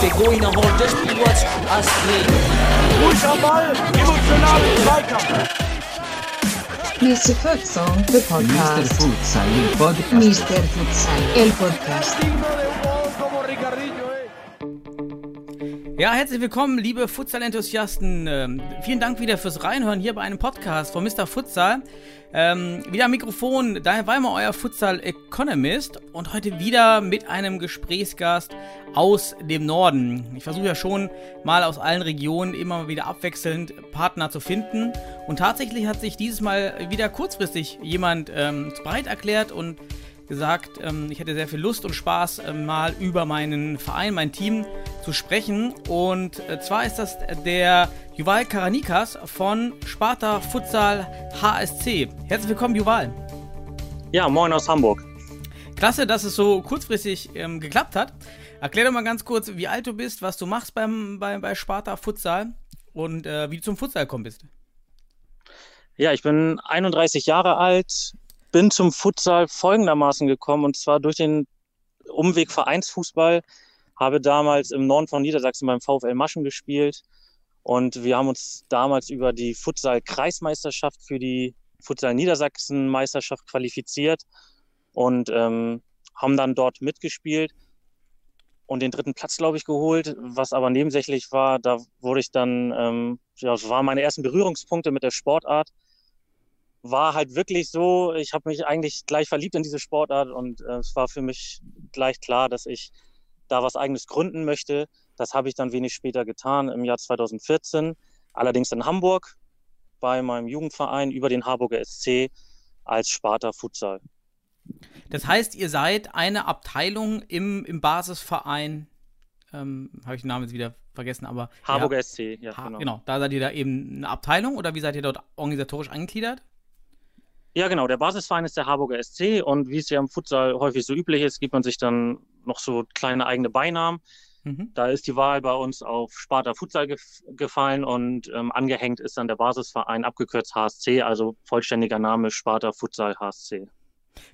Der Going hold das Spiel was Astrid. Ruhig am Ball, emotionalen Zweikampf. Mr. Futsal, the Mr. podcast. Futsal, il podcast. Mr. Futsal, el podcast. Ja, herzlich willkommen, liebe Futsal-Enthusiasten. Ähm, vielen Dank wieder fürs Reinhören hier bei einem Podcast von Mr. Futsal. Ähm, wieder am Mikrofon, Daniel Weimer, euer Futsal-Economist. Und heute wieder mit einem Gesprächsgast aus dem Norden. Ich versuche ja schon mal aus allen Regionen immer wieder abwechselnd Partner zu finden. Und tatsächlich hat sich dieses Mal wieder kurzfristig jemand ähm, bereit erklärt und gesagt, ähm, ich hätte sehr viel Lust und Spaß, äh, mal über meinen Verein, mein Team zu sprechen. Und äh, zwar ist das der Juval Karanikas von Sparta Futsal HSC. Herzlich willkommen, Juval. Ja, moin aus Hamburg. Klasse, dass es so kurzfristig ähm, geklappt hat. Erklär doch mal ganz kurz, wie alt du bist, was du machst beim, bei, bei Sparta Futsal und äh, wie du zum Futsal gekommen bist. Ja, ich bin 31 Jahre alt, bin zum Futsal folgendermaßen gekommen und zwar durch den Umweg Vereinsfußball. Habe damals im Norden von Niedersachsen beim VfL Maschen gespielt und wir haben uns damals über die Futsal-Kreismeisterschaft für die Futsal-Niedersachsen-Meisterschaft qualifiziert und ähm, haben dann dort mitgespielt und den dritten Platz, glaube ich, geholt, was aber nebensächlich war. Da wurde ich dann, ähm, ja, das waren meine ersten Berührungspunkte mit der Sportart. War halt wirklich so, ich habe mich eigentlich gleich verliebt in diese Sportart und äh, es war für mich gleich klar, dass ich da was eigenes gründen möchte. Das habe ich dann wenig später getan, im Jahr 2014, allerdings in Hamburg bei meinem Jugendverein über den Harburger SC als Sparta Futsal. Das heißt, ihr seid eine Abteilung im, im Basisverein, ähm, habe ich den Namen jetzt wieder vergessen, aber. Harburger ja, SC, ja, ha genau. genau. Da seid ihr da eben eine Abteilung oder wie seid ihr dort organisatorisch angegliedert? Ja, genau. Der Basisverein ist der Harburger SC und wie es ja im Futsal häufig so üblich ist, gibt man sich dann noch so kleine eigene Beinamen. Mhm. Da ist die Wahl bei uns auf Sparta Futsal gef gefallen und ähm, angehängt ist dann der Basisverein, abgekürzt HSC, also vollständiger Name Sparta Futsal HSC.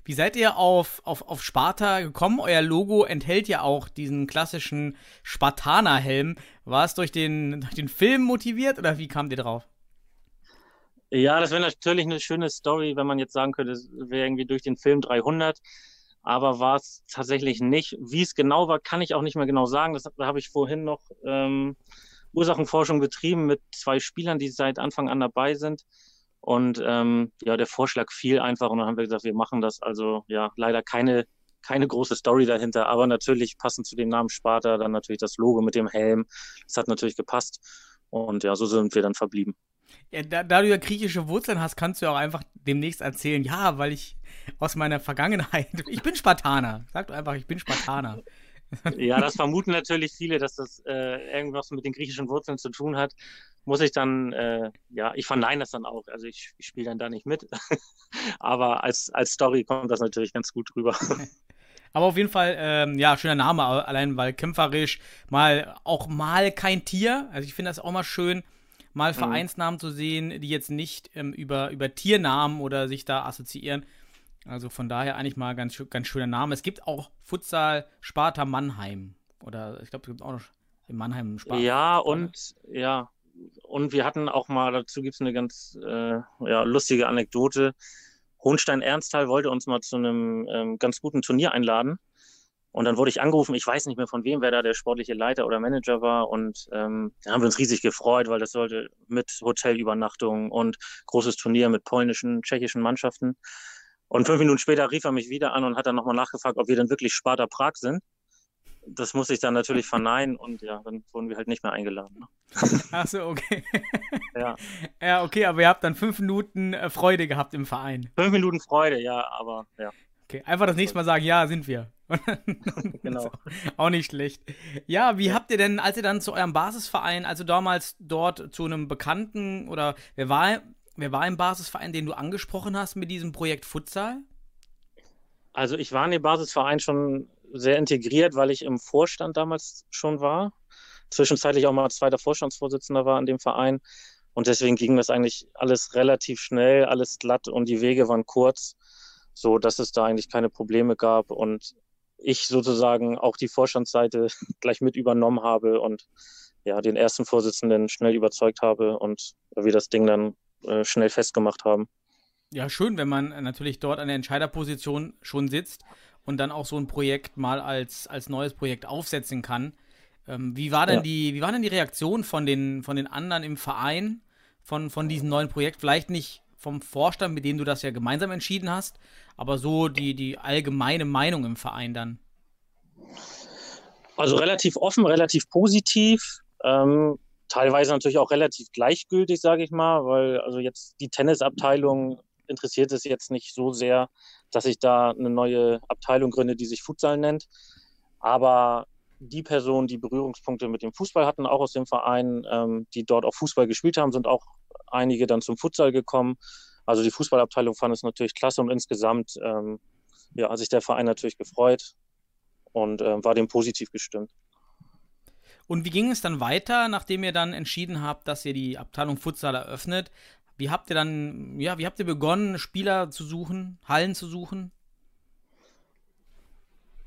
Wie seid ihr auf, auf, auf Sparta gekommen? Euer Logo enthält ja auch diesen klassischen Spartanerhelm. War es durch den, durch den Film motiviert oder wie kamt ihr drauf? Ja, das wäre natürlich eine schöne Story, wenn man jetzt sagen könnte, es wäre irgendwie durch den Film 300. Aber war es tatsächlich nicht. Wie es genau war, kann ich auch nicht mehr genau sagen. Das da habe ich vorhin noch ähm, Ursachenforschung betrieben mit zwei Spielern, die seit Anfang an dabei sind. Und ähm, ja, der Vorschlag fiel einfach und dann haben wir gesagt, wir machen das. Also ja, leider keine, keine große Story dahinter, aber natürlich passend zu dem Namen Sparta, dann natürlich das Logo mit dem Helm. Das hat natürlich gepasst. Und ja, so sind wir dann verblieben. Ja, da, da, du ja griechische Wurzeln hast, kannst du auch einfach demnächst erzählen, ja, weil ich aus meiner Vergangenheit, ich bin Spartaner. Sag doch einfach, ich bin Spartaner. ja, das vermuten natürlich viele, dass das äh, irgendwas mit den griechischen Wurzeln zu tun hat. Muss ich dann, äh, ja, ich verneine das dann auch. Also ich, ich spiele dann da nicht mit. Aber als, als Story kommt das natürlich ganz gut rüber. Aber auf jeden Fall, ähm, ja, schöner Name, allein weil kämpferisch, mal auch mal kein Tier. Also ich finde das auch mal schön, mal Vereinsnamen mhm. zu sehen, die jetzt nicht ähm, über, über Tiernamen oder sich da assoziieren. Also von daher eigentlich mal ganz, ganz schöner Name. Es gibt auch Futsal Sparta Mannheim. Oder ich glaube, es gibt auch noch in Mannheim Sparta. Ja, und ja, und wir hatten auch mal, dazu gibt es eine ganz äh, ja, lustige Anekdote. Hohenstein Ernsthal wollte uns mal zu einem ähm, ganz guten Turnier einladen. Und dann wurde ich angerufen, ich weiß nicht mehr von wem, wer da der sportliche Leiter oder Manager war. Und ähm, da haben wir uns riesig gefreut, weil das sollte mit Hotelübernachtung und großes Turnier mit polnischen, tschechischen Mannschaften. Und fünf Minuten später rief er mich wieder an und hat dann nochmal nachgefragt, ob wir denn wirklich Sparta Prag sind. Das musste ich dann natürlich verneinen und ja, dann wurden wir halt nicht mehr eingeladen. Ne? Ach so, okay. ja. Ja, okay, aber ihr habt dann fünf Minuten äh, Freude gehabt im Verein. Fünf Minuten Freude, ja, aber ja. Okay, einfach das nächste Mal sagen, ja, sind wir. genau. Auch nicht schlecht. Ja, wie habt ihr denn, als ihr dann zu eurem Basisverein, also damals dort zu einem Bekannten oder wer war, wer war im Basisverein, den du angesprochen hast mit diesem Projekt Futsal? Also ich war in dem Basisverein schon sehr integriert, weil ich im Vorstand damals schon war. Zwischenzeitlich auch mal zweiter Vorstandsvorsitzender war an dem Verein. Und deswegen ging das eigentlich alles relativ schnell, alles glatt und die Wege waren kurz, so dass es da eigentlich keine Probleme gab und ich sozusagen auch die Vorstandsseite gleich mit übernommen habe und ja, den ersten Vorsitzenden schnell überzeugt habe und wir das Ding dann äh, schnell festgemacht haben. Ja, schön, wenn man natürlich dort an der Entscheiderposition schon sitzt und dann auch so ein Projekt mal als, als neues Projekt aufsetzen kann. Ähm, wie, war denn Ja. die, wie war denn die Reaktion von den, von den anderen im Verein von, von diesem neuen Projekt? Vielleicht nicht vom Vorstand, mit dem du das ja gemeinsam entschieden hast, aber so die, die allgemeine Meinung im Verein dann. Also relativ offen, relativ positiv. Ähm, teilweise natürlich auch relativ gleichgültig, sage ich mal, weil also jetzt die Tennisabteilung interessiert es jetzt nicht so sehr, dass ich da eine neue Abteilung gründe, die sich Futsal nennt. Aber die Personen, die Berührungspunkte mit dem Fußball hatten, auch aus dem Verein, ähm, die dort auch Fußball gespielt haben, sind auch einige dann zum Futsal gekommen. Also die Fußballabteilung fand es natürlich klasse und insgesamt ähm, ja, hat sich der Verein natürlich gefreut und äh, war dem positiv gestimmt. Und wie ging es dann weiter, nachdem ihr dann entschieden habt, dass ihr die Abteilung Futsal eröffnet? Wie habt ihr dann, ja, wie habt ihr begonnen, Spieler zu suchen, Hallen zu suchen?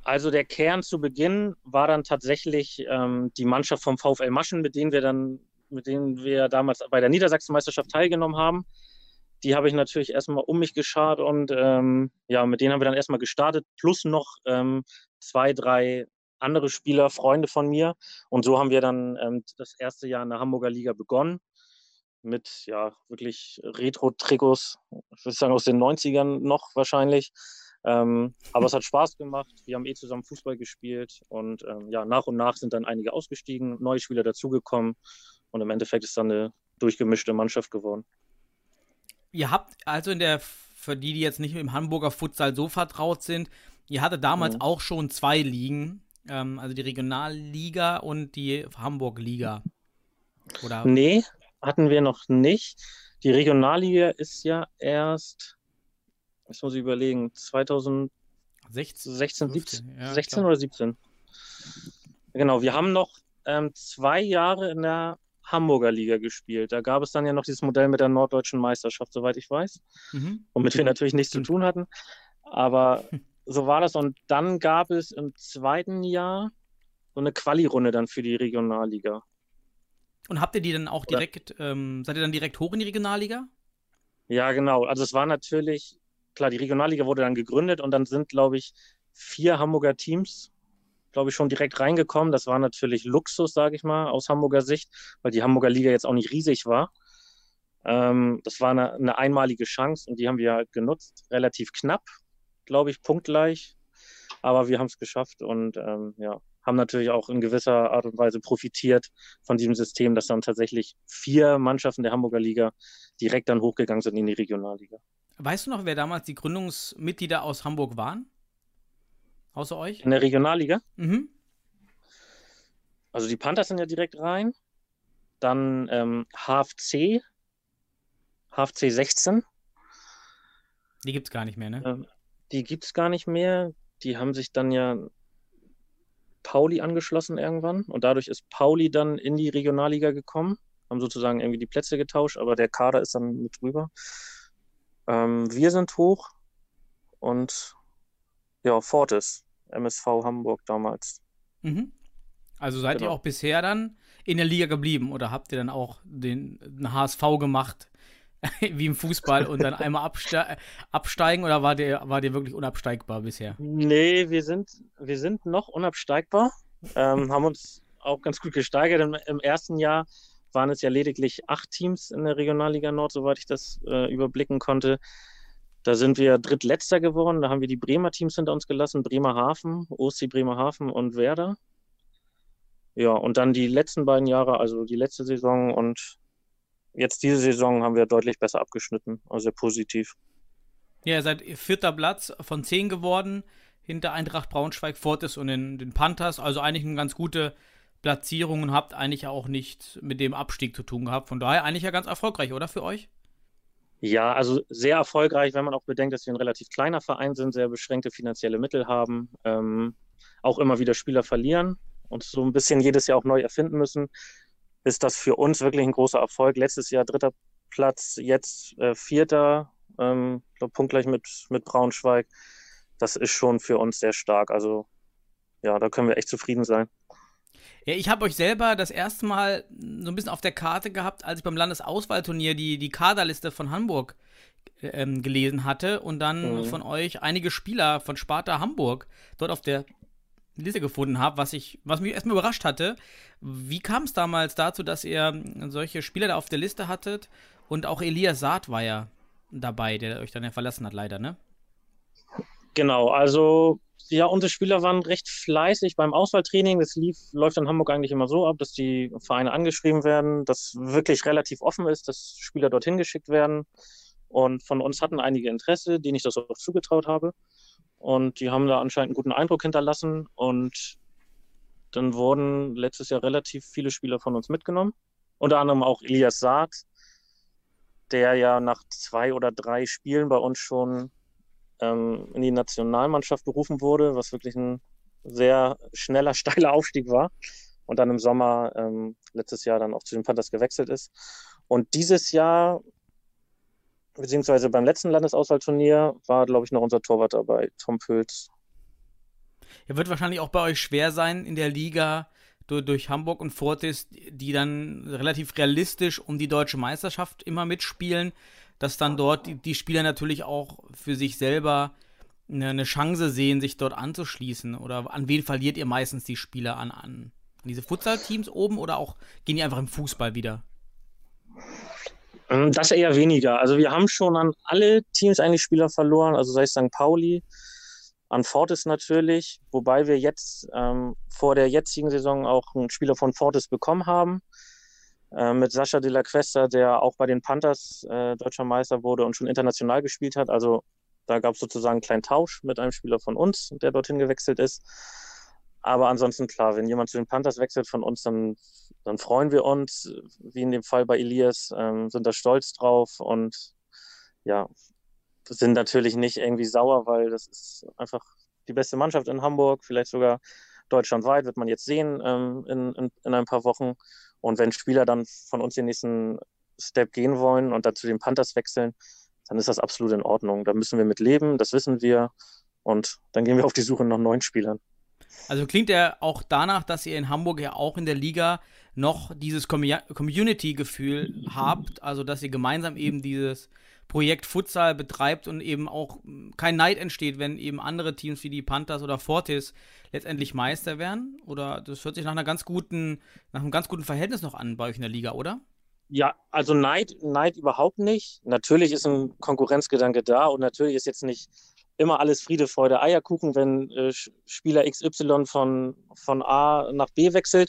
Also der Kern zu Beginn war dann tatsächlich ähm, die Mannschaft vom VfL Maschen, mit denen wir dann, mit denen wir damals bei der Niedersachsenmeisterschaft teilgenommen haben. Die habe ich natürlich erstmal um mich geschart und ähm, ja, mit denen haben wir dann erstmal gestartet, plus noch ähm, zwei, drei andere Spieler, Freunde von mir. Und so haben wir dann ähm, das erste Jahr in der Hamburger Liga begonnen. Mit ja wirklich Retro-Trikots, ich würde sagen aus den 90ern noch wahrscheinlich. Ähm, aber es hat Spaß gemacht. Wir haben eh zusammen Fußball gespielt und ähm, ja, nach und nach sind dann einige ausgestiegen, neue Spieler dazugekommen und im Endeffekt ist dann eine durchgemischte Mannschaft geworden. Ihr habt also in der, für die, die jetzt nicht mit dem Hamburger Futsal so vertraut sind, ihr hattet damals Mhm. auch schon zwei Ligen, ähm, also die Regionalliga und die Hamburg-Liga. Oder? Nee, hatten wir noch nicht. Die Regionalliga ist ja erst, jetzt muss ich überlegen, 2016, 16, 17, ja, 16 klar. oder 17? Genau, wir haben noch ähm, zwei Jahre in der Hamburger Liga gespielt. Da gab es dann ja noch dieses Modell mit der norddeutschen Meisterschaft, soweit ich weiß. Mhm. womit wir natürlich nichts zu tun hatten. Aber so war das. Und dann gab es im zweiten Jahr so eine Quali-Runde dann für die Regionalliga. Und habt ihr die dann auch direkt, ähm, seid ihr dann direkt hoch in die Regionalliga? Ja, genau. Also es war natürlich, klar, die Regionalliga wurde dann gegründet und dann sind, glaube ich, vier Hamburger Teams, glaube ich, schon direkt reingekommen. Das war natürlich Luxus, sage ich mal, aus Hamburger Sicht, weil die Hamburger Liga jetzt auch nicht riesig war. Ähm, das war eine, eine einmalige Chance und die haben wir halt genutzt. Relativ knapp, glaube ich, punktgleich. Aber wir haben es geschafft und ähm, ja, haben natürlich auch in gewisser Art und Weise profitiert von diesem System, dass dann tatsächlich vier Mannschaften der Hamburger Liga direkt dann hochgegangen sind in die Regionalliga. Weißt du noch, wer damals die Gründungsmitglieder aus Hamburg waren? Außer euch? In der Regionalliga, Mhm. also die Panthers sind ja direkt rein. Dann ähm, HFC, HFC 16, Die gibt's gar nicht mehr, ne? ähm, die gibt es gar nicht mehr. Die haben sich dann ja Pauli angeschlossen irgendwann und dadurch ist Pauli dann in die Regionalliga gekommen, haben sozusagen irgendwie die Plätze getauscht, aber der Kader ist dann mit drüber. Ähm, wir sind hoch und ja, Fortis, MSV Hamburg damals. Mhm. Also seid ihr Genau. auch bisher dann in der Liga geblieben oder habt ihr dann auch den, den HSV gemacht, wie im Fußball, und dann einmal abste absteigen oder war der, war der wirklich unabsteigbar bisher? Nee, wir sind, wir sind noch unabsteigbar, ähm, haben uns auch ganz gut gesteigert. Im, Im ersten Jahr waren es ja lediglich acht Teams in der Regionalliga Nord, soweit ich das äh, überblicken konnte. Da sind wir drittletzter geworden. Da haben wir die Bremer Teams hinter uns gelassen: Bremerhaven, OSC Bremerhaven und Werder. Ja, und dann die letzten beiden Jahre, also die letzte Saison und jetzt diese Saison haben wir deutlich besser abgeschnitten, also sehr positiv. Ja, ihr seid vierter Platz von zehn geworden, hinter Eintracht Braunschweig, Fortis und den, den Panthers. Also eigentlich eine ganz gute Platzierung und habt eigentlich auch nicht mit dem Abstieg zu tun gehabt. Von daher eigentlich ja ganz erfolgreich, oder für euch? Ja, also sehr erfolgreich, wenn man auch bedenkt, dass wir ein relativ kleiner Verein sind, sehr beschränkte finanzielle Mittel haben, ähm, auch immer wieder Spieler verlieren und so ein bisschen jedes Jahr auch neu erfinden müssen. ist das für uns wirklich ein großer Erfolg. Letztes Jahr dritter Platz, jetzt äh, vierter, ähm, glaub, punktgleich mit, mit Braunschweig. Das ist schon für uns sehr stark. Also ja, da können wir echt zufrieden sein. Ja, ich habe euch selber das erste Mal so ein bisschen auf der Karte gehabt, als ich beim Landesauswahlturnier die, die Kaderliste von Hamburg ähm, gelesen hatte und dann mhm. von euch einige Spieler von Sparta Hamburg dort auf der Liste gefunden habe, was ich, was mich erstmal überrascht hatte. Wie kam es damals dazu, dass ihr solche Spieler da auf der Liste hattet? Und auch Elias Saad war ja dabei, der euch dann ja verlassen hat, leider, ne? Genau, also ja, unsere Spieler waren recht fleißig beim Auswahltraining. Das lief, läuft in Hamburg eigentlich immer so ab, dass die Vereine angeschrieben werden, dass wirklich relativ offen ist, dass Spieler dorthin geschickt werden. Und von uns hatten einige Interesse, denen ich das auch zugetraut habe. Und die haben da anscheinend einen guten Eindruck hinterlassen. Und dann wurden letztes Jahr relativ viele Spieler von uns mitgenommen. Unter anderem auch Elias Saad, der ja nach zwei oder drei Spielen bei uns schon ähm, in die Nationalmannschaft berufen wurde, was wirklich ein sehr schneller, steiler Aufstieg war. Und dann im Sommer ähm, letztes Jahr dann auch zu den Panthers gewechselt ist. Und dieses Jahr beziehungsweise beim letzten Landesauswahlturnier war, glaube ich, noch unser Torwart dabei, Tom Pülz. Ja, wird wahrscheinlich auch bei euch schwer sein in der Liga durch Hamburg und Fortis, die dann relativ realistisch um die deutsche Meisterschaft immer mitspielen, dass dann dort die, die Spieler natürlich auch für sich selber eine, eine, Chance sehen, sich dort anzuschließen? Oder an wen verliert ihr meistens die Spieler an? An, diese Futsal-Teams oben oder auch gehen die einfach im Fußball wieder? Ähm, das eher weniger. Also wir haben schon an alle Teams eigentlich Spieler verloren, also sei es St. Pauli, an Fortis natürlich, wobei wir jetzt ähm, vor der jetzigen Saison auch einen Spieler von Fortis bekommen haben, äh, mit Sascha de la Questa, der auch bei den Panthers äh, deutscher Meister wurde und schon international gespielt hat. Also da gab es sozusagen einen kleinen Tausch mit einem Spieler von uns, der dorthin gewechselt ist. Aber ansonsten klar, wenn jemand zu den Panthers wechselt von uns, dann, dann freuen wir uns, wie in dem Fall bei Elias, ähm, sind da stolz drauf und ja, sind natürlich nicht irgendwie sauer, weil das ist einfach die beste Mannschaft in Hamburg, vielleicht sogar deutschlandweit, wird man jetzt sehen ähm, in, in, in ein paar Wochen. Und wenn Spieler dann von uns den nächsten Step gehen wollen und dann zu den Panthers wechseln, dann ist das absolut in Ordnung. Da müssen wir mit leben, das wissen wir. Und dann gehen wir auf die Suche nach neuen Spielern. Also klingt ja auch danach, dass ihr in Hamburg ja auch in der Liga noch dieses Community-Gefühl habt, also dass ihr gemeinsam eben dieses Projekt Futsal betreibt und eben auch kein Neid entsteht, wenn eben andere Teams wie die Panthers oder Fortis letztendlich Meister werden? Oder das hört sich nach einer ganz guten, nach einem ganz guten Verhältnis noch an bei euch in der Liga, oder? Ja, also Neid, Neid überhaupt nicht. Natürlich ist ein Konkurrenzgedanke da und natürlich ist jetzt nicht immer alles Friede, Freude, Eierkuchen, wenn äh, Spieler XY von, von A nach B wechselt.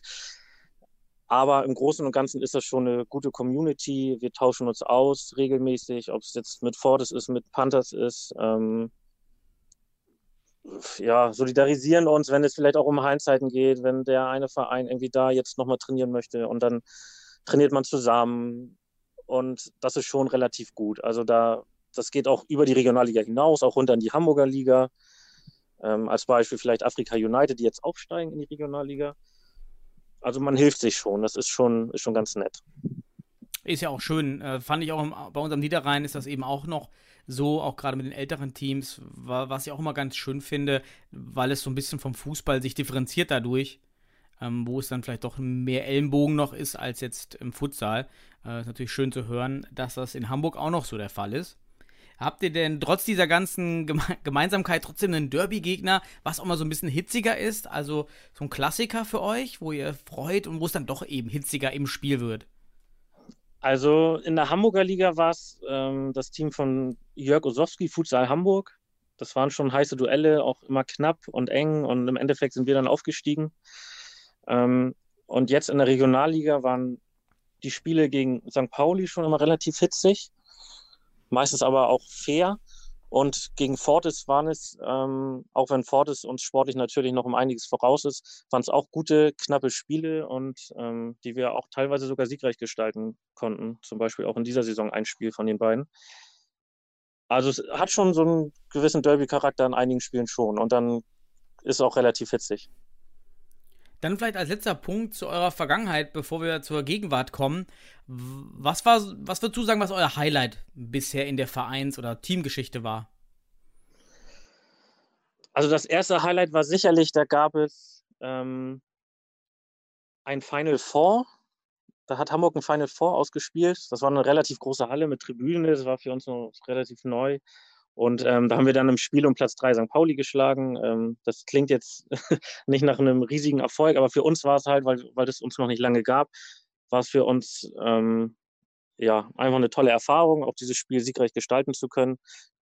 Aber im Großen und Ganzen ist das schon eine gute Community. Wir tauschen uns aus regelmäßig, ob es jetzt mit Fortis ist, mit Panthers ist. Ähm, ja, solidarisieren uns, wenn es vielleicht auch um Heimzeiten geht, wenn der eine Verein irgendwie da jetzt nochmal trainieren möchte und dann trainiert man zusammen. Und das ist schon relativ gut. Also da das geht auch über die Regionalliga hinaus, auch runter in die Hamburger Liga. Ähm, als Beispiel vielleicht Afrika United, die jetzt aufsteigen in die Regionalliga. Also man hilft sich schon, das ist schon, ist schon ganz nett. Ist ja auch schön. Äh, fand ich auch im, bei unserem Niederrhein ist das eben auch noch so, auch gerade mit den älteren Teams, was ich auch immer ganz schön finde, weil es so ein bisschen vom Fußball sich differenziert dadurch, ähm, wo es dann vielleicht doch mehr Ellenbogen noch ist als jetzt im Futsal. Äh, ist natürlich schön zu hören, dass das in Hamburg auch noch so der Fall ist. Habt ihr denn trotz dieser ganzen Geme Gemeinsamkeit trotzdem einen Derby-Gegner, was auch mal so ein bisschen hitziger ist? Also so ein Klassiker für euch, wo ihr freut und wo es dann doch eben hitziger im Spiel wird? Also in der Hamburger Liga war es ähm, das Team von Jörg Osowski, Futsal Hamburg. Das waren schon heiße Duelle, auch immer knapp und eng und im Endeffekt sind wir dann aufgestiegen. Ähm, und jetzt in der Regionalliga waren die Spiele gegen St. Pauli schon immer relativ hitzig meistens aber auch fair. Und gegen Fortis waren es, ähm, auch wenn Fortis uns sportlich natürlich noch um einiges voraus ist, waren es auch gute, knappe Spiele und ähm, die wir auch teilweise sogar siegreich gestalten konnten. Zum Beispiel auch in dieser Saison ein Spiel von den beiden. Also es hat schon so einen gewissen Derby-Charakter in einigen Spielen schon und dann ist es auch relativ hitzig. Dann vielleicht als letzter Punkt zu eurer Vergangenheit, bevor wir zur Gegenwart kommen. Was war, was würdest du sagen, was euer Highlight bisher in der Vereins- oder Teamgeschichte war? Also das erste Highlight war sicherlich, da gab es ähm, ein Final Four. Da hat Hamburg ein Final Four ausgespielt. Das war eine relativ große Halle mit Tribünen. Das war für uns noch relativ neu. Und ähm, da haben wir dann im Spiel um Platz 3 St. Pauli geschlagen. Ähm, das klingt jetzt nicht nach einem riesigen Erfolg, aber für uns war es halt, weil, weil es uns noch nicht lange gab, war es für uns ähm, ja einfach eine tolle Erfahrung, auch dieses Spiel siegreich gestalten zu können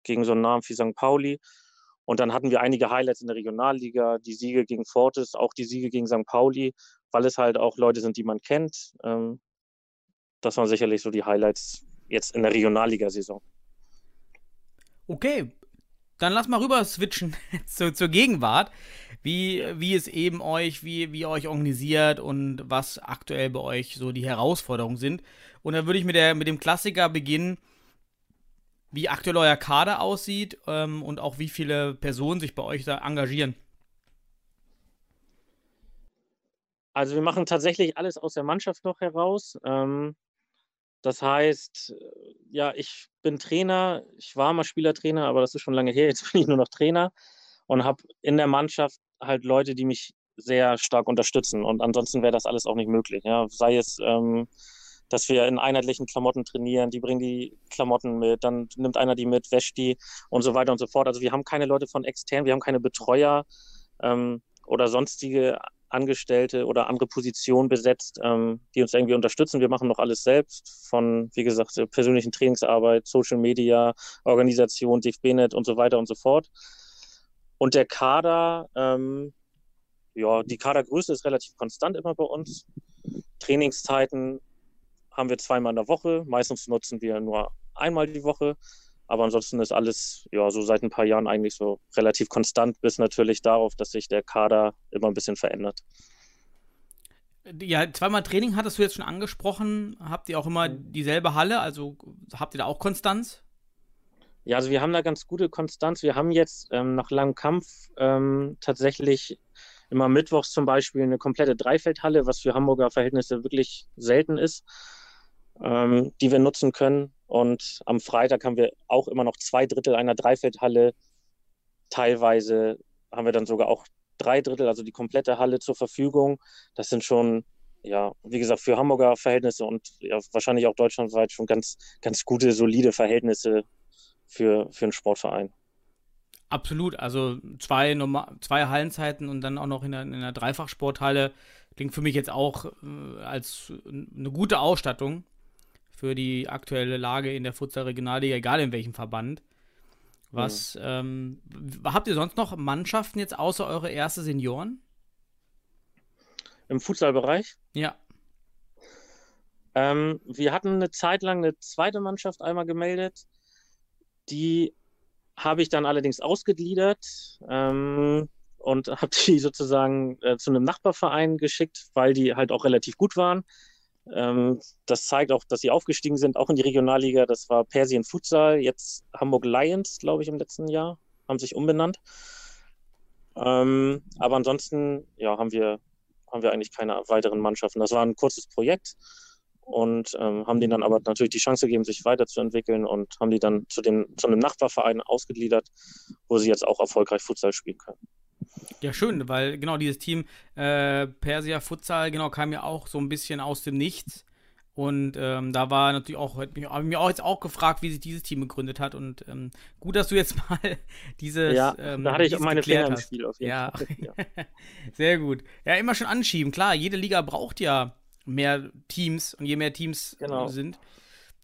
gegen so einen Namen wie St. Pauli. Und dann hatten wir einige Highlights in der Regionalliga, die Siege gegen Fortis, auch die Siege gegen St. Pauli, weil es halt auch Leute sind, die man kennt. Ähm, das waren sicherlich so die Highlights jetzt in der Regionalliga-Saison. Okay, dann lass mal rüber switchen zu, zur Gegenwart. Wie, wie es eben euch, wie, wie ihr euch organisiert und was aktuell bei euch so die Herausforderungen sind. Und da würde ich mit, der, mit dem Klassiker beginnen, wie aktuell euer Kader aussieht ähm, und auch wie viele Personen sich bei euch da engagieren. Also wir machen tatsächlich alles aus der Mannschaft noch heraus. Ähm, das heißt, ja, ich bin Trainer, ich war mal Spielertrainer, aber das ist schon lange her, jetzt bin ich nur noch Trainer und habe in der Mannschaft halt Leute, die mich sehr stark unterstützen. Und ansonsten wäre das alles auch nicht möglich. Ja. Sei es, ähm, dass wir in einheitlichen Klamotten trainieren, die bringen die Klamotten mit, dann nimmt einer die mit, wäscht die und so weiter und so fort. Also wir haben keine Leute von extern, wir haben keine Betreuer ähm, oder sonstige Angestellte oder andere Positionen besetzt, ähm, die uns irgendwie unterstützen. Wir machen noch alles selbst, von, wie gesagt, persönlichen Trainingsarbeit, Social Media, Organisation, DFB-Net und so weiter und so fort. Und der Kader, ähm, ja, die Kadergröße ist relativ konstant immer bei uns. Trainingszeiten haben wir zweimal in der Woche. Meistens nutzen wir nur einmal die Woche. Aber ansonsten ist alles ja so seit ein paar Jahren eigentlich so relativ konstant, bis natürlich darauf, dass sich der Kader immer ein bisschen verändert. Ja, zweimal Training hattest du jetzt schon angesprochen. Habt ihr auch immer dieselbe Halle? Also habt ihr da auch Konstanz? Ja, also wir haben da ganz gute Konstanz. Wir haben jetzt ähm, nach langem Kampf ähm, tatsächlich immer mittwochs zum Beispiel eine komplette Dreifeldhalle, was für Hamburger Verhältnisse wirklich selten ist, ähm, die wir nutzen können. Und am Freitag haben wir auch immer noch zwei Drittel einer Dreifeldhalle. Teilweise haben wir dann sogar auch drei Drittel, also die komplette Halle zur Verfügung. Das sind schon, ja, wie gesagt, für Hamburger Verhältnisse und ja, wahrscheinlich auch deutschlandweit schon ganz, ganz gute, solide Verhältnisse für, für einen Sportverein. Absolut, also zwei, zwei Hallenzeiten und dann auch noch in einer, in einer Dreifachsporthalle klingt für mich jetzt auch äh, als eine gute Ausstattung für die aktuelle Lage in der Futsal Regionalliga, egal in welchem Verband. Was mhm. ähm, habt ihr sonst noch Mannschaften jetzt außer eure erste Senioren? Im Futsalbereich? Ja. Ähm, wir hatten eine Zeit lang eine zweite Mannschaft einmal gemeldet. Die habe ich dann allerdings ausgegliedert ähm, und habe die sozusagen äh, zu einem Nachbarverein geschickt, weil die halt auch relativ gut waren. Ähm, das zeigt auch, dass sie aufgestiegen sind, auch in die Regionalliga. Das war Persien Futsal, jetzt Hamburg Lions, glaube ich, im letzten Jahr, haben sich umbenannt. Ähm, aber ansonsten, ja, haben wir, haben wir eigentlich keine weiteren Mannschaften. Das war ein kurzes Projekt und ähm, haben denen dann aber natürlich die Chance gegeben, sich weiterzuentwickeln und haben die dann zu, dem, zu einem Nachbarverein ausgegliedert, wo sie jetzt auch erfolgreich Futsal spielen können. Ja, schön, weil genau dieses Team äh, Persia Futsal genau kam ja auch so ein bisschen aus dem Nichts. Und ähm, da war natürlich auch, habe ich mir auch jetzt auch gefragt, wie sich dieses Team gegründet hat. Und ähm, gut, dass du jetzt mal dieses. Ja, ähm, da hatte ich auch meine Finger im Spiel auf jeden ja. Fall. Ja. Sehr gut. Ja, immer schon anschieben. Klar, jede Liga braucht ja mehr Teams. Und je mehr Teams genau. sind,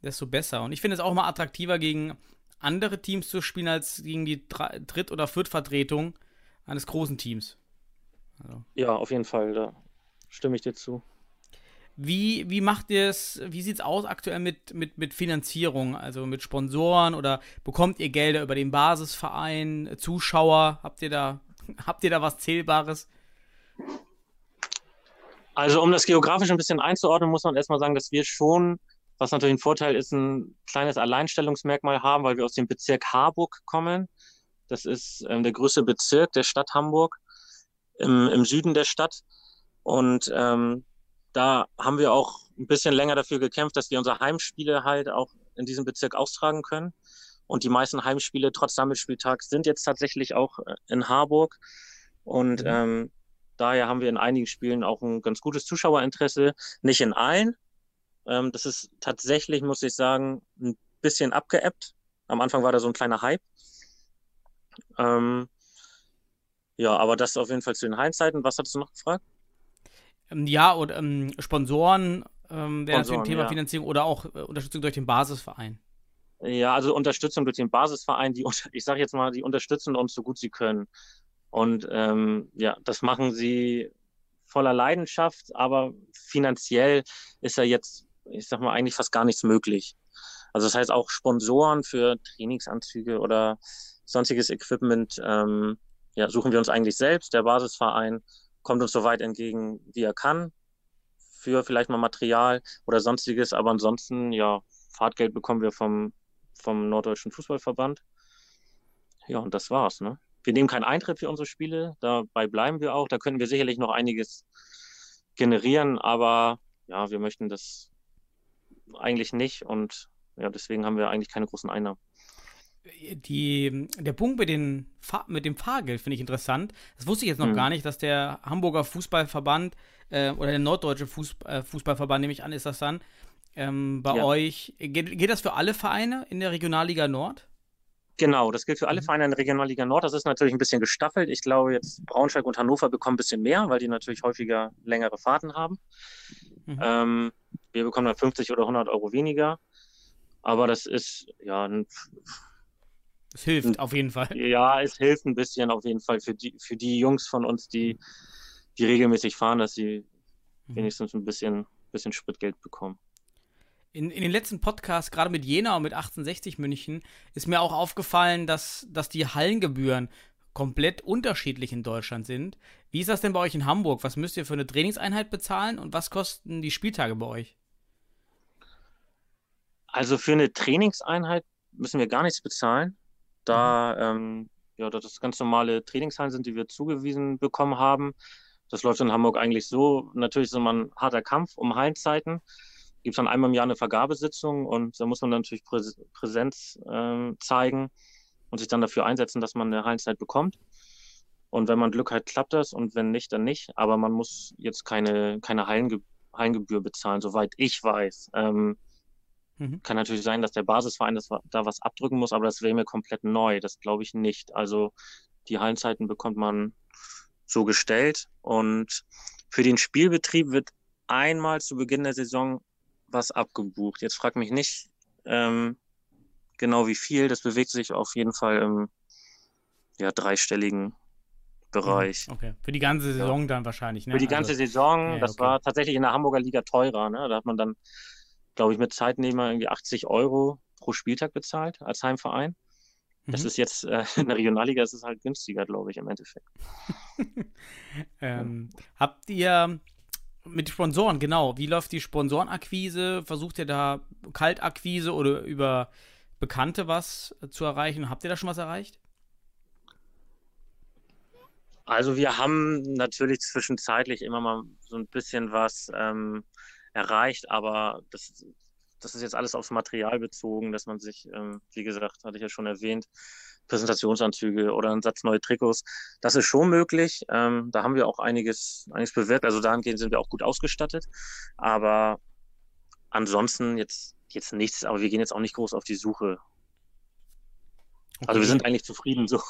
desto besser. Und ich finde es auch mal attraktiver, gegen andere Teams zu spielen, als gegen die Dritt- oder Viertvertretung eines großen Teams. Also. Ja, auf jeden Fall, da stimme ich dir zu. Wie, wie macht ihr es, wie sieht es aus aktuell mit, mit, mit Finanzierung, also mit Sponsoren oder bekommt ihr Gelder über den Basisverein, Zuschauer? Habt ihr da, habt ihr da was Zählbares? Also um das geografisch ein bisschen einzuordnen, muss man erstmal sagen, dass wir schon, was natürlich ein Vorteil ist, ein kleines Alleinstellungsmerkmal haben, weil wir aus dem Bezirk Harburg kommen. Das ist ähm, der größte Bezirk der Stadt Hamburg im, im Süden der Stadt. Und ähm, da haben wir auch ein bisschen länger dafür gekämpft, dass wir unsere Heimspiele halt auch in diesem Bezirk austragen können. Und die meisten Heimspiele trotz Sammelspieltags sind jetzt tatsächlich auch äh, in Harburg. Und mhm. ähm, daher haben wir in einigen Spielen auch ein ganz gutes Zuschauerinteresse. Nicht in allen. Ähm, das ist tatsächlich, muss ich sagen, ein bisschen abgeebbt. Am Anfang war da so ein kleiner Hype. Ähm, ja, aber das auf jeden Fall zu den Heimzeiten. Was hattest du noch gefragt? Ähm, ja, und ähm, Sponsoren ähm, wäre natürlich ein Thema ja. Finanzierung oder auch äh, Unterstützung durch den Basisverein. Ja, also Unterstützung durch den Basisverein, die ich sage jetzt mal, die unterstützen uns so gut sie können. Und ähm, ja, das machen sie voller Leidenschaft, aber finanziell ist ja jetzt, ich sag mal, eigentlich fast gar nichts möglich. Also das heißt auch Sponsoren für Trainingsanzüge oder sonstiges Equipment ähm, ja, suchen wir uns eigentlich selbst. Der Basisverein kommt uns so weit entgegen, wie er kann, für vielleicht mal Material oder sonstiges. Aber ansonsten, ja, Fahrtgeld bekommen wir vom, vom Norddeutschen Fußballverband. Ja, und das war's. Ne? Wir nehmen keinen Eintritt für unsere Spiele, dabei bleiben wir auch. Da können wir sicherlich noch einiges generieren, aber ja, wir möchten das eigentlich nicht und ja, deswegen haben wir eigentlich keine großen Einnahmen die, der Punkt mit, den, mit dem Fahrgeld finde ich interessant. Das wusste ich jetzt noch mhm. gar nicht, dass der Hamburger Fußballverband äh, oder der Norddeutsche Fußball, äh, Fußballverband, nehme ich an, ist das dann, ähm, bei ja. euch. Geht, geht das für alle Vereine in der Regionalliga Nord? Genau, das gilt für alle mhm. Vereine in der Regionalliga Nord. Das ist natürlich ein bisschen gestaffelt. Ich glaube, jetzt Braunschweig und Hannover bekommen ein bisschen mehr, weil die natürlich häufiger längere Fahrten haben. Mhm. Ähm, wir bekommen dann 50 oder 100 Euro weniger. Aber das ist ja ein es hilft auf jeden Fall. Ja, es hilft ein bisschen auf jeden Fall für die, für die Jungs von uns, die, die regelmäßig fahren, dass sie mhm. wenigstens ein bisschen, bisschen Spritgeld bekommen. In, in den letzten Podcasts, gerade mit Jena und mit 1860 München, ist mir auch aufgefallen, dass, dass die Hallengebühren komplett unterschiedlich in Deutschland sind. Wie ist das denn bei euch in Hamburg? Was müsst ihr für eine Trainingseinheit bezahlen und was kosten die Spieltage bei euch? Also für eine Trainingseinheit müssen wir gar nichts bezahlen da ähm, ja, das ganz normale Trainingshallen sind, die wir zugewiesen bekommen haben. Das läuft in Hamburg eigentlich so. Natürlich ist immer ein harter Kampf um Hallenzeiten. Gibt es dann einmal im Jahr eine Vergabesitzung und da muss man natürlich Präsenz äh, zeigen und sich dann dafür einsetzen, dass man eine Hallenzeit bekommt. Und wenn man Glück hat, klappt das und wenn nicht, dann nicht. Aber man muss jetzt keine, keine Hallenge Hallengebühr bezahlen, soweit ich weiß. Ähm, Mhm. Kann natürlich sein, dass der Basisverein das, da was abdrücken muss, aber das wäre mir komplett neu. Das glaube ich nicht. Also die Hallenzeiten bekommt man so gestellt und für den Spielbetrieb wird einmal zu Beginn der Saison was abgebucht. Jetzt frag mich nicht ähm, genau wie viel. Das bewegt sich auf jeden Fall im ja, dreistelligen Bereich. Mhm. Okay, für die ganze Saison ja. dann wahrscheinlich. Ne? Für die ganze also, Saison, ja, das okay. war tatsächlich in der Hamburger Liga teurer. Ne? Da hat man dann glaube ich, mit Zeitnehmer irgendwie 80 Euro pro Spieltag bezahlt als Heimverein. Das mhm. ist jetzt äh, in der Regionalliga, ist halt günstiger, glaube ich, im Endeffekt. ähm, habt ihr mit Sponsoren, genau, wie läuft die Sponsorenakquise? Versucht ihr da Kaltakquise oder über Bekannte was zu erreichen? Habt ihr da schon was erreicht? Also wir haben natürlich zwischenzeitlich immer mal so ein bisschen was ähm, erreicht, aber das, das ist jetzt alles aufs Material bezogen, dass man sich, ähm, wie gesagt, hatte ich ja schon erwähnt, Präsentationsanzüge oder einen Satz neue Trikots. Das ist schon möglich. Ähm, da haben wir auch einiges, einiges bewirkt. Also dahingehend sind wir auch gut ausgestattet. Aber ansonsten jetzt, jetzt nichts, aber wir gehen jetzt auch nicht groß auf die Suche. Okay. Also wir sind eigentlich zufrieden so.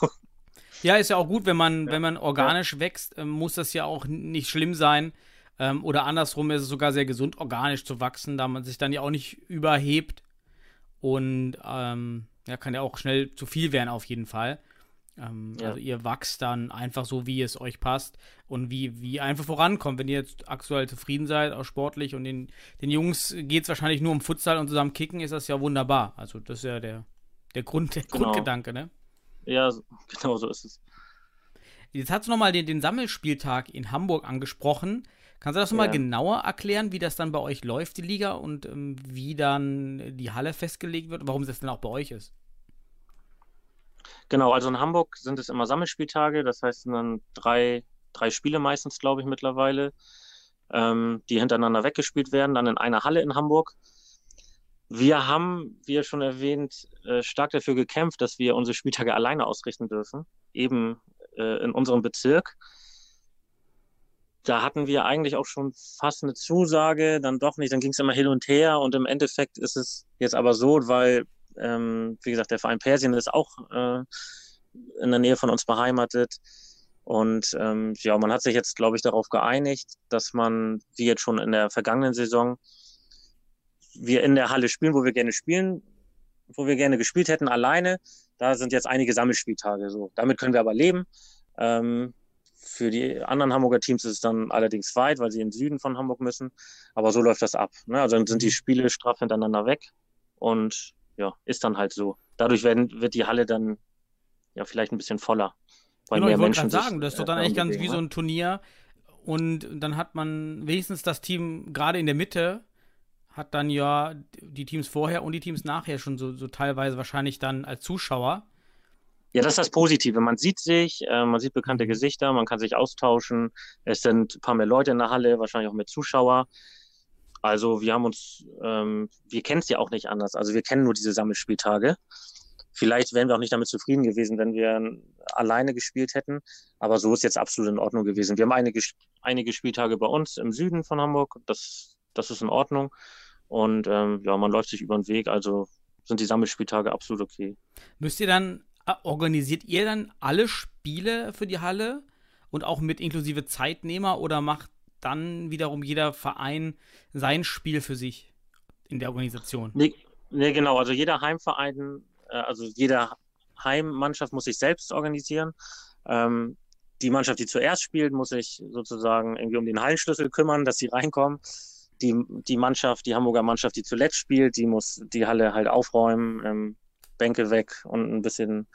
Ja, ist ja auch gut, wenn man, ja. wenn man organisch wächst, ähm, muss das ja auch nicht schlimm sein. Ähm, oder andersrum ist es sogar sehr gesund, organisch zu wachsen, da man sich dann ja auch nicht überhebt. Und ähm, ja, kann ja auch schnell zu viel werden, auf jeden Fall. Ähm, ja. Also ihr wachst dann einfach so, wie es euch passt und wie, wie einfach vorankommt. Wenn ihr jetzt aktuell zufrieden seid, auch sportlich und den, den Jungs geht es wahrscheinlich nur um Futsal und zusammen kicken, ist das ja wunderbar. Also das ist ja der, der, Grund, der genau. Grundgedanke, ne? Ja, genau so ist es. Jetzt hast du nochmal den, den Sammelspieltag in Hamburg angesprochen. Kannst du das ja. mal genauer erklären, wie das dann bei euch läuft, die Liga, und ähm, wie dann die Halle festgelegt wird und warum das dann auch bei euch ist? Genau, also in Hamburg sind es immer Sammelspieltage, das heißt, dann drei, drei Spiele meistens, glaube ich, mittlerweile. ähm, die hintereinander weggespielt werden, dann in einer Halle in Hamburg. Wir haben, wie ja schon erwähnt, äh, stark dafür gekämpft, dass wir unsere Spieltage alleine ausrichten dürfen, eben äh, in unserem Bezirk. Da hatten wir eigentlich auch schon fast eine Zusage, dann doch nicht, dann ging es immer hin und her und im Endeffekt ist es jetzt aber so, weil, ähm, wie gesagt, der Verein Persien ist auch äh, in der Nähe von uns beheimatet. Und ähm, ja, man hat sich jetzt, glaube ich, darauf geeinigt, dass man, wie jetzt schon in der vergangenen Saison, wir in der Halle spielen, wo wir gerne spielen, wo wir gerne gespielt hätten, alleine. Da sind jetzt einige Sammelspieltage. So, damit können wir aber leben. Ähm, für die anderen Hamburger Teams ist es dann allerdings weit, weil sie in den Süden von Hamburg müssen. Aber so läuft das ab. Ne? Also dann sind die Spiele straff hintereinander weg und ja, ist dann halt so. Dadurch werden, wird die Halle dann ja vielleicht ein bisschen voller. Weil genau, mehr ich wollte gerade sagen, das ist doch dann eigentlich ganz wie so ein Turnier. Und dann hat man wenigstens das Team gerade in der Mitte, hat dann ja die Teams vorher und die Teams nachher schon so, so teilweise wahrscheinlich dann als Zuschauer. Ja, das ist das Positive. Man sieht sich, äh, man sieht bekannte Gesichter, man kann sich austauschen. Es sind ein paar mehr Leute in der Halle, wahrscheinlich auch mehr Zuschauer. Also wir haben uns, ähm, wir kennen es ja auch nicht anders. Also wir kennen nur diese Sammelspieltage. Vielleicht wären wir auch nicht damit zufrieden gewesen, wenn wir alleine gespielt hätten. Aber so ist jetzt absolut in Ordnung gewesen. Wir haben einige, einige Spieltage bei uns im Süden von Hamburg. Das, das ist in Ordnung. Und ähm, ja, man läuft sich über den Weg. Also sind die Sammelspieltage absolut okay. Müsst ihr dann organisiert ihr dann alle Spiele für die Halle und auch mit inklusive Zeitnehmer oder macht dann wiederum jeder Verein sein Spiel für sich in der Organisation? Nee, nee genau. Also jeder Heimverein, äh, also jeder Heimmannschaft muss sich selbst organisieren. Ähm, die Mannschaft, die zuerst spielt, muss sich sozusagen irgendwie um den Hallenschlüssel kümmern, dass sie reinkommen. Die, die Mannschaft, die Hamburger Mannschaft, die zuletzt spielt, die muss die Halle halt aufräumen, ähm, Bänke weg und ein bisschen.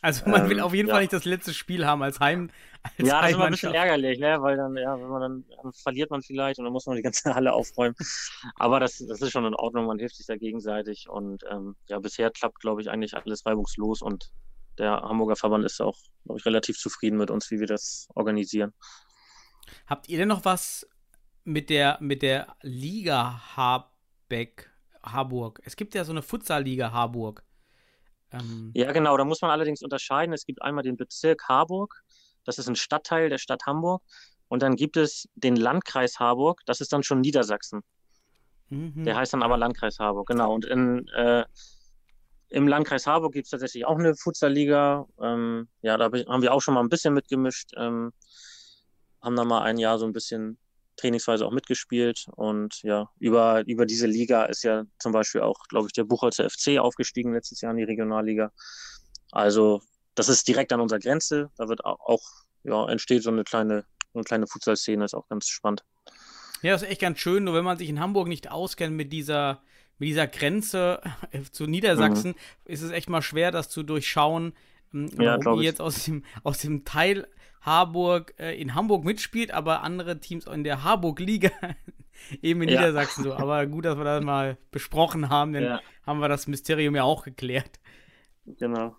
Also man ähm, will auf jeden ja. Fall nicht das letzte Spiel haben als Heim. Als ja, das ist immer ein bisschen ärgerlich, ne? Weil dann, ja, wenn man dann, dann, verliert man vielleicht und dann muss man die ganze Halle aufräumen. Aber das, das ist schon in Ordnung, man hilft sich da gegenseitig und ähm, ja, bisher klappt, glaube ich, eigentlich alles reibungslos und der Hamburger Verband ist auch, glaube ich, relativ zufrieden mit uns, wie wir das organisieren. Habt ihr denn noch was mit der, mit der Liga Harbeck, Harburg? Es gibt ja so eine Futsal-Liga Harburg. Ähm, ja, genau. Da muss man allerdings unterscheiden. Es gibt einmal den Bezirk Harburg. Das ist ein Stadtteil der Stadt Hamburg. Und dann gibt es den Landkreis Harburg. Das ist dann schon Niedersachsen. Mhm. Der heißt dann aber Landkreis Harburg. Genau. Und in, äh, im Landkreis Harburg gibt es tatsächlich auch eine Futsalliga. Ähm, ja, da haben wir auch schon mal ein bisschen mitgemischt. Ähm, haben da mal ein Jahr so ein bisschen trainingsweise auch mitgespielt. Und ja, über, über diese Liga ist ja zum Beispiel auch, glaube ich, der Buchholzer FC aufgestiegen letztes Jahr in die Regionalliga. Also das ist direkt an unserer Grenze. Da wird auch, ja, entsteht so eine kleine, so eine kleine Futsal-Szene, ist auch ganz spannend. Ja, das ist echt ganz schön, nur wenn man sich in Hamburg nicht auskennt mit dieser, mit dieser Grenze zu Niedersachsen, mhm. ist es echt mal schwer, das zu durchschauen, ja, ihr jetzt aus dem, aus dem Teil Harburg äh, in Hamburg mitspielt, aber andere Teams in der Harburg-Liga eben in ja. Niedersachsen so. Aber gut, dass wir das mal besprochen haben, denn ja. haben wir das Mysterium ja auch geklärt. Genau.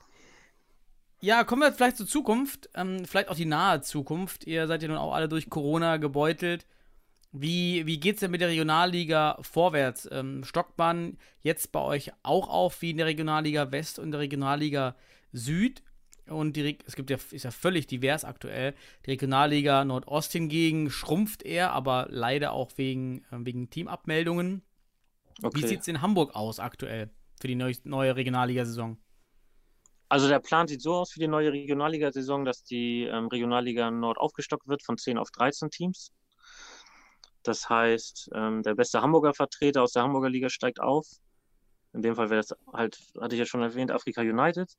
Ja, kommen wir vielleicht zur Zukunft, ähm, vielleicht auch die nahe Zukunft. Ihr seid ja nun auch alle durch Corona gebeutelt. Wie, wie geht es denn mit der Regionalliga vorwärts? Ähm, stockt man jetzt bei euch auch auf wie in der Regionalliga West und der Regionalliga Süd? Und die, es gibt ja, ist ja völlig divers aktuell. Die Regionalliga Nordost hingegen schrumpft eher, aber leider auch wegen, äh, wegen Teamabmeldungen. Okay. Wie sieht es in Hamburg aus aktuell für die neu, neue Regionalliga-Saison? Also der Plan sieht so aus für die neue Regionalliga-Saison, dass die ähm, Regionalliga Nord aufgestockt wird von 10 auf 13 Teams. Das heißt, ähm, der beste Hamburger Vertreter aus der Hamburger Liga steigt auf. In dem Fall wäre das halt, hatte ich ja schon erwähnt, Afrika United.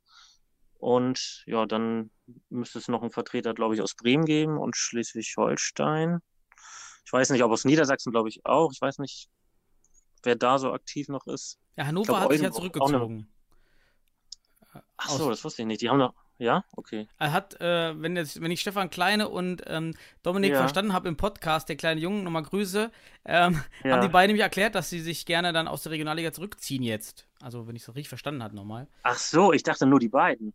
Und ja, dann müsste es noch einen Vertreter, glaube ich, aus Bremen geben und Schleswig-Holstein. Ich weiß nicht, ob aus Niedersachsen, glaube ich, auch. Ich weiß nicht, wer da so aktiv noch ist. Ja, Hannover glaub, hat sich ja zurückgezogen. Ach so, das wusste ich nicht. Die haben noch. Ja, okay. Er hat, äh, wenn, jetzt, wenn ich Stefan Kleine und ähm, Dominik ja. verstanden habe im Podcast, der kleine Junge, nochmal Grüße, ähm, ja. haben die beiden mir erklärt, dass sie sich gerne dann aus der Regionalliga zurückziehen jetzt. Also, wenn ich es richtig verstanden habe, nochmal. Ach so, ich dachte nur die beiden.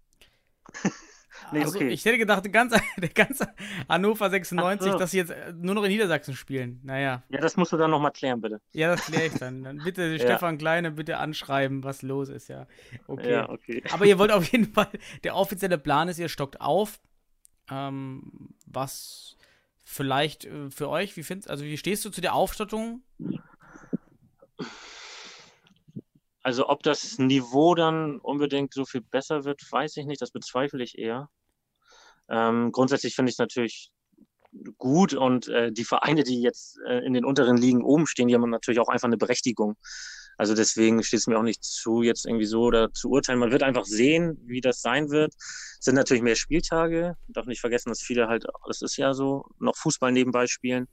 Nee, also, okay. ich hätte gedacht, der ganze, der ganze Hannover 96, Ach so. dass sie jetzt äh, nur noch in Niedersachsen spielen. Naja, Ja, das musst du dann nochmal klären, bitte. ja, das kläre ich dann. Dann bitte Ja. Stefan Kleine bitte anschreiben, was los ist, ja. Okay. Ja, okay. Aber ihr wollt auf jeden Fall, der offizielle Plan ist, ihr stockt auf. Ähm, was vielleicht äh, für euch, wie findest also wie stehst du zu der Aufstattung? Also ob das Niveau dann unbedingt so viel besser wird, weiß ich nicht. Das bezweifle ich eher. Ähm, grundsätzlich finde ich es natürlich gut und äh, die Vereine, die jetzt äh, in den unteren Ligen oben stehen, die haben natürlich auch einfach eine Berechtigung. Also deswegen steht es mir auch nicht zu, jetzt irgendwie so oder zu urteilen. Man wird einfach sehen, wie das sein wird. Es sind natürlich mehr Spieltage. Darf nicht vergessen, dass viele halt, das ist ja so, noch Fußball nebenbei spielen.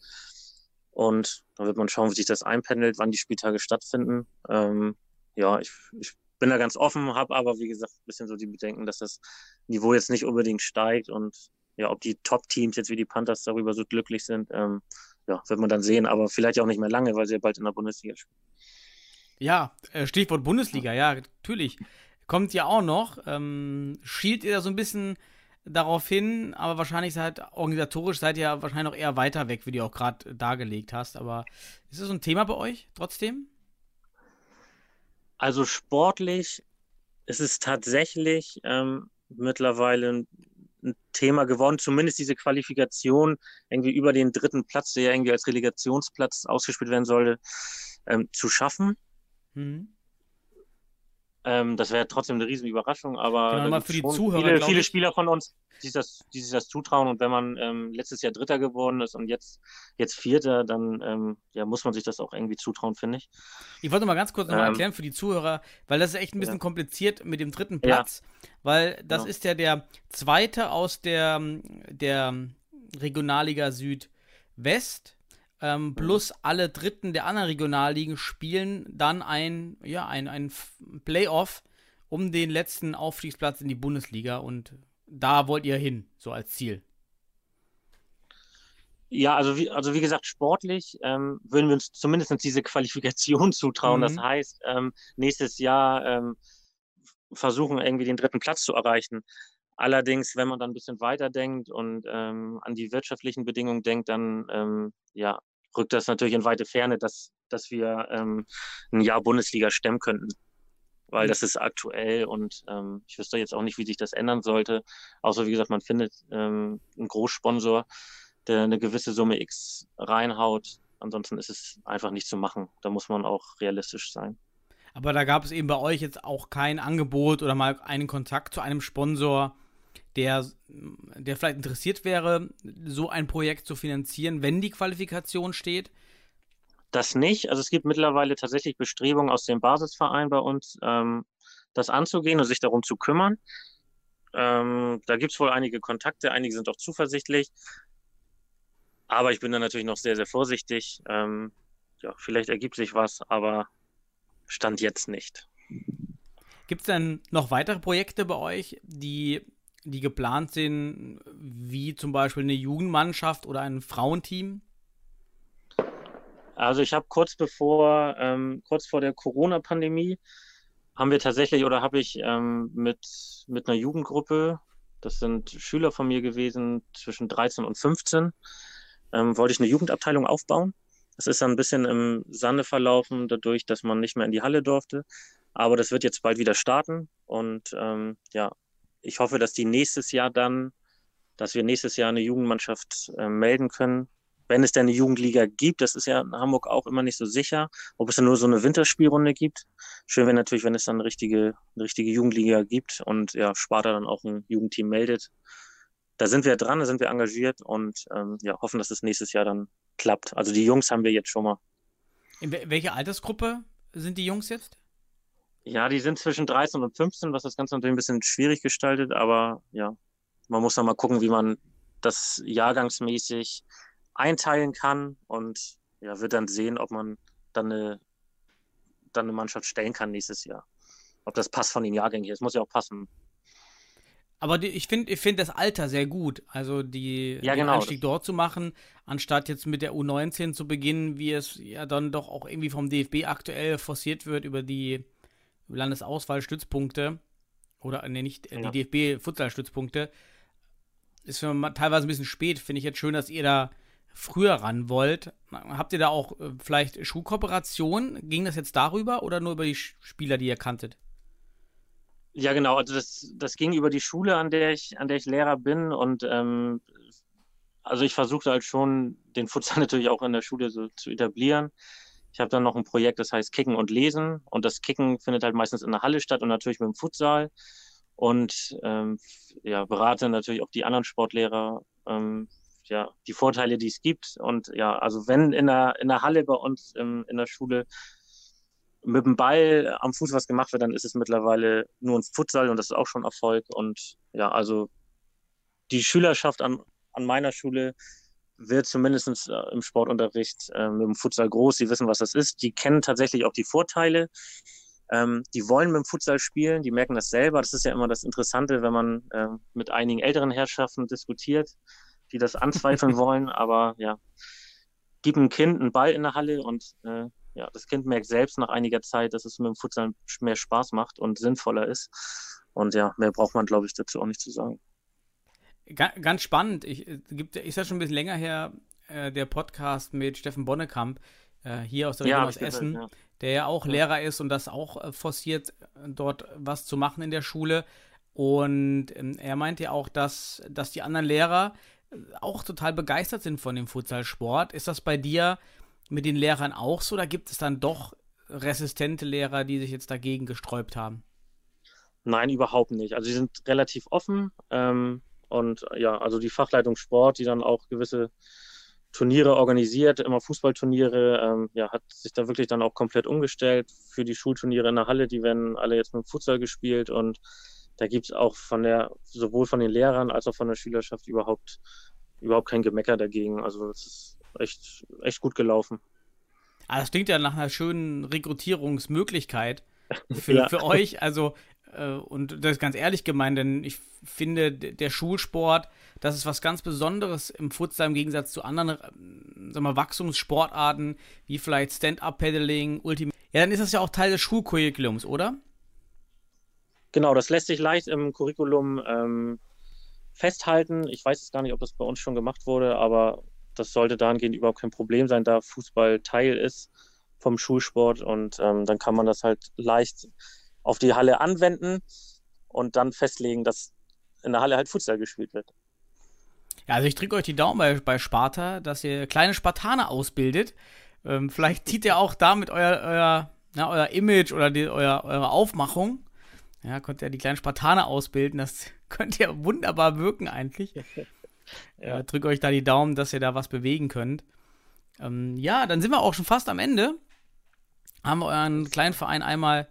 Und da wird man schauen, wie sich das einpendelt, wann die Spieltage stattfinden. Ähm, ja, ich, ich bin da ganz offen, habe aber, wie gesagt, ein bisschen so die Bedenken, dass das Niveau jetzt nicht unbedingt steigt und ja, ob die Top-Teams jetzt wie die Panthers darüber so glücklich sind, ähm, ja, wird man dann sehen, aber vielleicht auch nicht mehr lange, weil sie ja bald in der Bundesliga spielen. Ja, äh, Stichwort Bundesliga, ja, natürlich. Kommt ja auch noch. Ähm, schielt ihr da so ein bisschen darauf hin, aber wahrscheinlich seid organisatorisch seid ihr wahrscheinlich noch eher weiter weg, wie du auch gerade dargelegt hast. Aber ist das so ein Thema bei euch trotzdem? Also sportlich ist es tatsächlich ähm, mittlerweile ein, ein Thema geworden, zumindest diese Qualifikation irgendwie über den dritten Platz, der ja irgendwie als Relegationsplatz ausgespielt werden sollte, ähm, zu schaffen. Mhm. Ähm, das wäre trotzdem eine riesen Überraschung, aber Genau, für die Zuhörer, viele, viele. Spieler von uns, die sich das, die sich das zutrauen. Und wenn man ähm, letztes Jahr Dritter geworden ist und jetzt, jetzt Vierter, dann ähm, ja, muss man sich das auch irgendwie zutrauen, finde ich. Ich wollte mal ganz kurz nochmal Ähm, erklären für die Zuhörer, weil das ist echt ein bisschen ja. kompliziert mit dem dritten Ja. Platz, weil das Genau. ist ja der zweite aus der, der Regionalliga Südwest. Ähm, plus alle Dritten der anderen Regionalligen spielen dann ein, ja, ein, ein Playoff um den letzten Aufstiegsplatz in die Bundesliga und da wollt ihr hin, so als Ziel. Ja, also wie, also wie gesagt, sportlich ähm, würden wir uns zumindest diese Qualifikation zutrauen. Das Mhm. heißt, ähm, nächstes Jahr ähm, versuchen, irgendwie den dritten Platz zu erreichen. Allerdings, wenn man dann ein bisschen weiter denkt und ähm, an die wirtschaftlichen Bedingungen denkt, dann ähm, ja, rückt das natürlich in weite Ferne, dass, dass wir ähm, ein Jahr Bundesliga stemmen könnten. Weil das ist aktuell und ähm, ich wüsste jetzt auch nicht, wie sich das ändern sollte. Außer, wie gesagt, man findet ähm, einen Großsponsor, der eine gewisse Summe X reinhaut. Ansonsten ist es einfach nicht zu machen. Da muss man auch realistisch sein. Aber da gab es eben bei euch jetzt auch kein Angebot oder mal einen Kontakt zu einem Sponsor, der, der vielleicht interessiert wäre, so ein Projekt zu finanzieren, wenn die Qualifikation steht. Das nicht. Also es gibt mittlerweile tatsächlich Bestrebungen aus dem Basisverein bei uns, ähm, das anzugehen und sich darum zu kümmern. Ähm, da gibt es wohl einige Kontakte, einige sind auch zuversichtlich. Aber ich bin da natürlich noch sehr, sehr vorsichtig. Ähm, ja, vielleicht ergibt sich was, aber Stand jetzt nicht. Gibt es denn noch weitere Projekte bei euch, die, die geplant sind, wie zum Beispiel eine Jugendmannschaft oder ein Frauenteam? Also ich habe kurz bevor, ähm, kurz vor der Corona-Pandemie, haben wir tatsächlich oder habe ich ähm, mit, mit einer Jugendgruppe, das sind Schüler von mir gewesen, zwischen 13 und 15, ähm, wollte ich eine Jugendabteilung aufbauen. Das ist dann ein bisschen im Sande verlaufen, dadurch, dass man nicht mehr in die Halle durfte. Aber das wird jetzt bald wieder starten. Und ähm, ja, ich hoffe, dass die nächstes Jahr dann, dass wir nächstes Jahr eine Jugendmannschaft äh, melden können. Wenn es denn eine Jugendliga gibt, das ist ja in Hamburg auch immer nicht so sicher, ob es dann nur so eine Winterspielrunde gibt. Schön wäre natürlich, wenn es dann eine richtige, eine richtige Jugendliga gibt und ja, Sparta dann auch ein Jugendteam meldet. Da sind wir dran, da sind wir engagiert und ähm, ja, hoffen, dass es nächstes Jahr dann klappt. Also die Jungs haben wir jetzt schon mal. In wel- welche Altersgruppe sind die Jungs jetzt? Ja, die sind zwischen 13 und 15, was das Ganze natürlich ein bisschen schwierig gestaltet, aber ja, man muss dann mal gucken, wie man das jahrgangsmäßig einteilen kann und ja, wird dann sehen, ob man dann eine, dann eine Mannschaft stellen kann nächstes Jahr. Ob das passt von den Jahrgängen hier. Es muss ja auch passen. Aber die, ich finde ich find das Alter sehr gut. Also die, Ja, den genau. Einstieg dort zu machen, anstatt jetzt mit der U19 zu beginnen, wie es ja dann doch auch irgendwie vom DFB aktuell forciert wird über die Landesauswahlstützpunkte. oder nee, nicht äh, Ja. die DFB-Futsal-Stützpunkte. Ist für teilweise ein bisschen spät. Finde ich jetzt schön, dass ihr da früher ran wollt. Habt ihr da auch äh, vielleicht Schulkooperation? Ging das jetzt darüber oder nur über die Sch- Spieler, die ihr kanntet? Ja, genau. Also das, das ging über die Schule, an der ich, an der ich Lehrer bin. Und ähm, also ich versuchte halt schon, den Futsal natürlich auch in der Schule so zu etablieren. Ich habe dann noch ein Projekt, das heißt Kicken und Lesen. Und das Kicken findet halt meistens in der Halle statt und natürlich mit dem Futsal. Und ähm, ja, berate natürlich auch die anderen Sportlehrer, ähm, ja, die Vorteile, die es gibt. Und ja, also wenn in der, in der Halle bei uns ähm, in der Schule mit dem Ball am Fuß was gemacht wird, dann ist es mittlerweile nur ein Futsal und das ist auch schon Erfolg. Und ja, also die Schülerschaft an, an meiner Schule wird zumindest äh, im Sportunterricht äh, mit dem Futsal groß. Die wissen, was das ist. Die kennen tatsächlich auch die Vorteile. Ähm, die wollen mit dem Futsal spielen, die merken das selber. Das ist ja immer das Interessante, wenn man äh, mit einigen älteren Herrschaften diskutiert, die das anzweifeln wollen. Aber ja, gib einem Kind einen Ball in der Halle und äh, ja, das Kind merkt selbst nach einiger Zeit, dass es mit dem Futsal mehr Spaß macht und sinnvoller ist. Und ja, mehr braucht man, glaube ich, dazu auch nicht zu sagen. Ga ganz spannend. Ich, äh, gibt, ist ja schon ein bisschen länger her, äh, der Podcast mit Steffen Bonnekamp, äh, hier aus der Region hab aus ich gehört, Essen, ja. der ja auch Lehrer ist und das auch äh, forciert, äh, dort was zu machen in der Schule. Und ähm, er meinte ja auch, dass, dass die anderen Lehrer äh, auch total begeistert sind von dem Futsalsport. Ist das bei dir mit den Lehrern auch so? Oder gibt es dann doch resistente Lehrer, die sich jetzt dagegen gesträubt haben? Nein, überhaupt nicht. Also sie sind relativ offen. Ähm, und ja, also die Fachleitung Sport, die dann auch gewisse Turniere organisiert, immer Fußballturniere, ähm, ja, hat sich da wirklich dann auch komplett umgestellt für die Schulturniere in der Halle. Die werden alle jetzt mit dem Futsal gespielt und da gibt es auch von der, sowohl von den Lehrern als auch von der Schülerschaft überhaupt, überhaupt kein Gemecker dagegen. Also es ist echt, echt gut gelaufen. Ah, das klingt ja nach einer schönen Rekrutierungsmöglichkeit für, Ja. für euch. Also, äh, und das ist ganz ehrlich gemeint, denn ich finde, der Schulsport, das ist was ganz Besonderes im Futsal im Gegensatz zu anderen, ähm, sag mal, Wachstumssportarten, wie vielleicht Stand-Up-Paddling, Ultimate. Ja, dann ist das ja auch Teil des Schulcurriculums, oder? Genau, das lässt sich leicht im Curriculum ähm, festhalten. Ich weiß jetzt gar nicht, ob das bei uns schon gemacht wurde, aber das sollte dahingehend überhaupt kein Problem sein, da Fußball Teil ist vom Schulsport und ähm, dann kann man das halt leicht auf die Halle anwenden und dann festlegen, dass in der Halle halt Futsal gespielt wird. Ja, also ich drücke euch die Daumen bei, bei Sparta, dass ihr kleine Spartaner ausbildet. Ähm, vielleicht zieht ihr auch damit euer, euer, na, euer Image oder die, euer, eure Aufmachung. Ja, könnt ihr die kleinen Spartaner ausbilden. Das könnt ihr wunderbar wirken eigentlich. ja. äh, drücke euch da die Daumen, dass ihr da was bewegen könnt. Ähm, ja, dann sind wir auch schon fast am Ende. Haben wir euren kleinen Verein einmal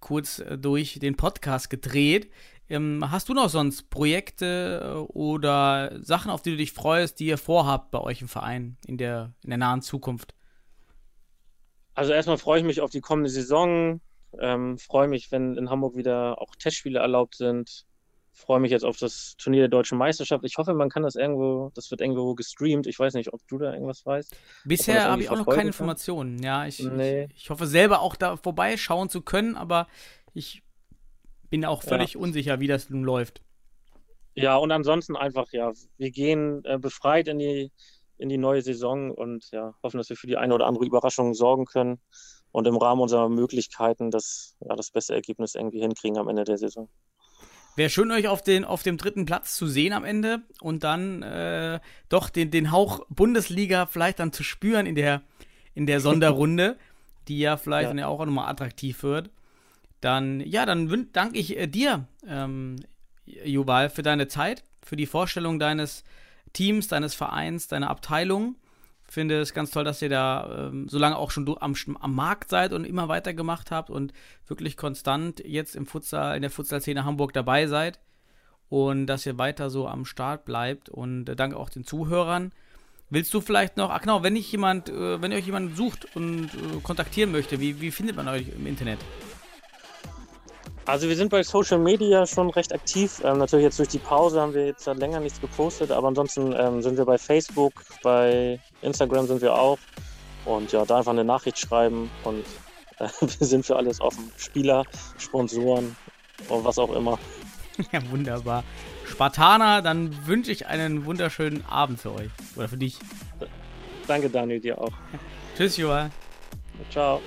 kurz äh, durch den Podcast gedreht. Ähm, hast du noch sonst Projekte äh, oder Sachen, auf die du dich freust, die ihr vorhabt bei euch im Verein in der, in der nahen Zukunft? Also erstmal freue ich mich auf die kommende Saison, ähm, freue mich, wenn in Hamburg wieder auch Testspiele erlaubt sind, freue mich jetzt auf das Turnier der Deutschen Meisterschaft. Ich hoffe, man kann das irgendwo, das wird irgendwo gestreamt. Ich weiß nicht, ob du da irgendwas weißt. Bisher habe ich auch noch keine? Informationen. Ja, ich, Nee. ich, ich hoffe selber auch da vorbeischauen zu können, aber ich bin auch völlig unsicher, wie das nun läuft. Ja, und ansonsten einfach, ja, wir gehen äh, befreit in die, in die neue Saison und ja, hoffen, dass wir für die eine oder andere Überraschung sorgen können und im Rahmen unserer Möglichkeiten das, ja, das beste Ergebnis irgendwie hinkriegen am Ende der Saison. Wäre schön, euch auf, den, auf dem dritten Platz zu sehen am Ende und dann äh, doch den, den Hauch Bundesliga vielleicht dann zu spüren in der, in der Sonderrunde, die ja vielleicht Ja. dann ja auch nochmal attraktiv wird. Dann, ja, dann danke ich äh, dir, ähm, Jubal, für deine Zeit, für die Vorstellung deines Teams, deines Vereins, deiner Abteilung. Finde es ganz toll, dass ihr da ähm, so lange auch schon am, am Markt seid und immer weitergemacht habt und wirklich konstant jetzt im Futsal, in der Futsal-Szene Hamburg dabei seid und dass ihr weiter so am Start bleibt und äh, danke auch den Zuhörern. Willst du vielleicht noch, ach genau, wenn ich jemand, äh, wenn ihr euch jemand sucht und äh, kontaktieren möchte, wie, wie findet man euch im Internet? Also wir sind bei Social Media schon recht aktiv. Ähm, natürlich jetzt durch die Pause haben wir jetzt seit länger nichts gepostet, aber ansonsten ähm, sind wir bei Facebook, bei Instagram sind wir auch. Und ja, da einfach eine Nachricht schreiben und äh, wir sind für alles offen. Spieler, Sponsoren, oder was auch immer. Ja, wunderbar. Spartaner, dann wünsche ich einen wunderschönen Abend für euch. Oder für dich. Danke, Daniel, dir auch. Tschüss, Joa. Ciao.